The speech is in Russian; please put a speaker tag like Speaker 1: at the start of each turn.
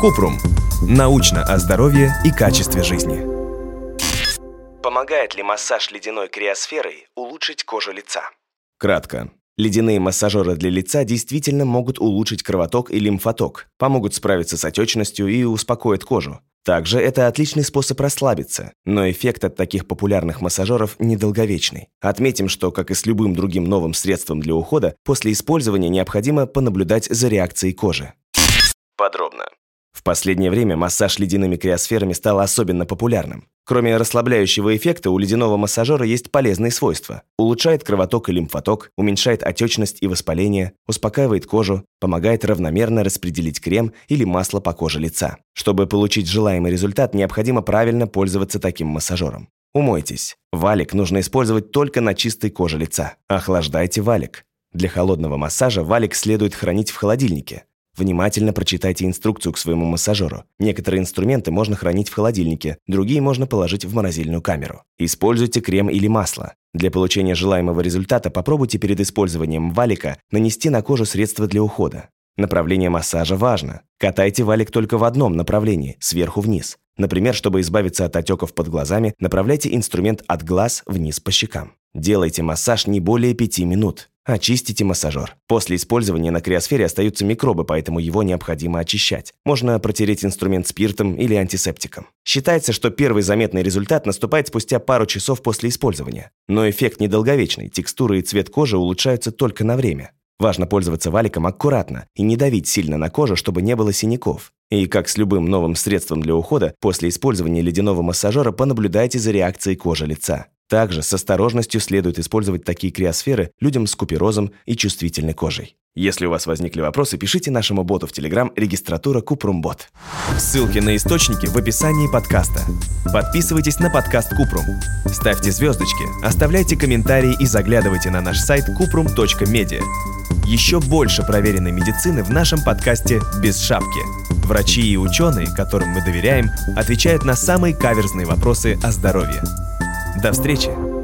Speaker 1: Купрум. Научно о здоровье и качестве жизни.
Speaker 2: Помогает ли массаж ледяной криосферой улучшить кожу лица?
Speaker 3: Кратко. Ледяные массажеры для лица действительно могут улучшить кровоток и лимфоток, помогут справиться с отечностью и успокоят кожу. Также это отличный способ расслабиться, но эффект от таких популярных массажеров недолговечный. Отметим, что, как и с любым другим новым средством для ухода, после использования необходимо понаблюдать за реакцией кожи.
Speaker 2: Подробно.
Speaker 3: В последнее время массаж ледяными криосферами стал особенно популярным. Кроме расслабляющего эффекта, у ледяного массажера есть полезные свойства. Улучшает кровоток и лимфоток, уменьшает отечность и воспаление, успокаивает кожу, помогает равномерно распределить крем или масло по коже лица. Чтобы получить желаемый результат, необходимо правильно пользоваться таким массажером. Умойтесь. Валик нужно использовать только на чистой коже лица. Охлаждайте валик. Для холодного массажа валик следует хранить в холодильнике. Внимательно прочитайте инструкцию к своему массажеру. Некоторые инструменты можно хранить в холодильнике, другие можно положить в морозильную камеру. Используйте крем или масло. Для получения желаемого результата попробуйте перед использованием валика нанести на кожу средства для ухода. Направление массажа важно. Катайте валик только в одном направлении, сверху вниз. Например, чтобы избавиться от отеков под глазами, направляйте инструмент от глаз вниз по щекам. Делайте массаж не более 5 минут. Очистите массажер. После использования на криосфере остаются микробы, поэтому его необходимо очищать. Можно протереть инструмент спиртом или антисептиком. Считается, что первый заметный результат наступает спустя пару часов после использования. Но эффект недолговечный, текстура и цвет кожи улучшаются только на время. Важно пользоваться валиком аккуратно и не давить сильно на кожу, чтобы не было синяков. И как с любым новым средством для ухода, после использования ледяного массажера понаблюдайте за реакцией кожи лица. Также с осторожностью следует использовать такие криосферы людям с куперозом и чувствительной кожей. Если у вас возникли вопросы, пишите нашему боту в Telegram регистратура Купрумбот.
Speaker 1: Ссылки на источники в описании подкаста. Подписывайтесь на подкаст Купрум. Ставьте звездочки, оставляйте комментарии и заглядывайте на наш сайт kuprum.media. Еще больше проверенной медицины в нашем подкасте «Без шапки». Врачи и ученые, которым мы доверяем, отвечают на самые каверзные вопросы о здоровье. До встречи!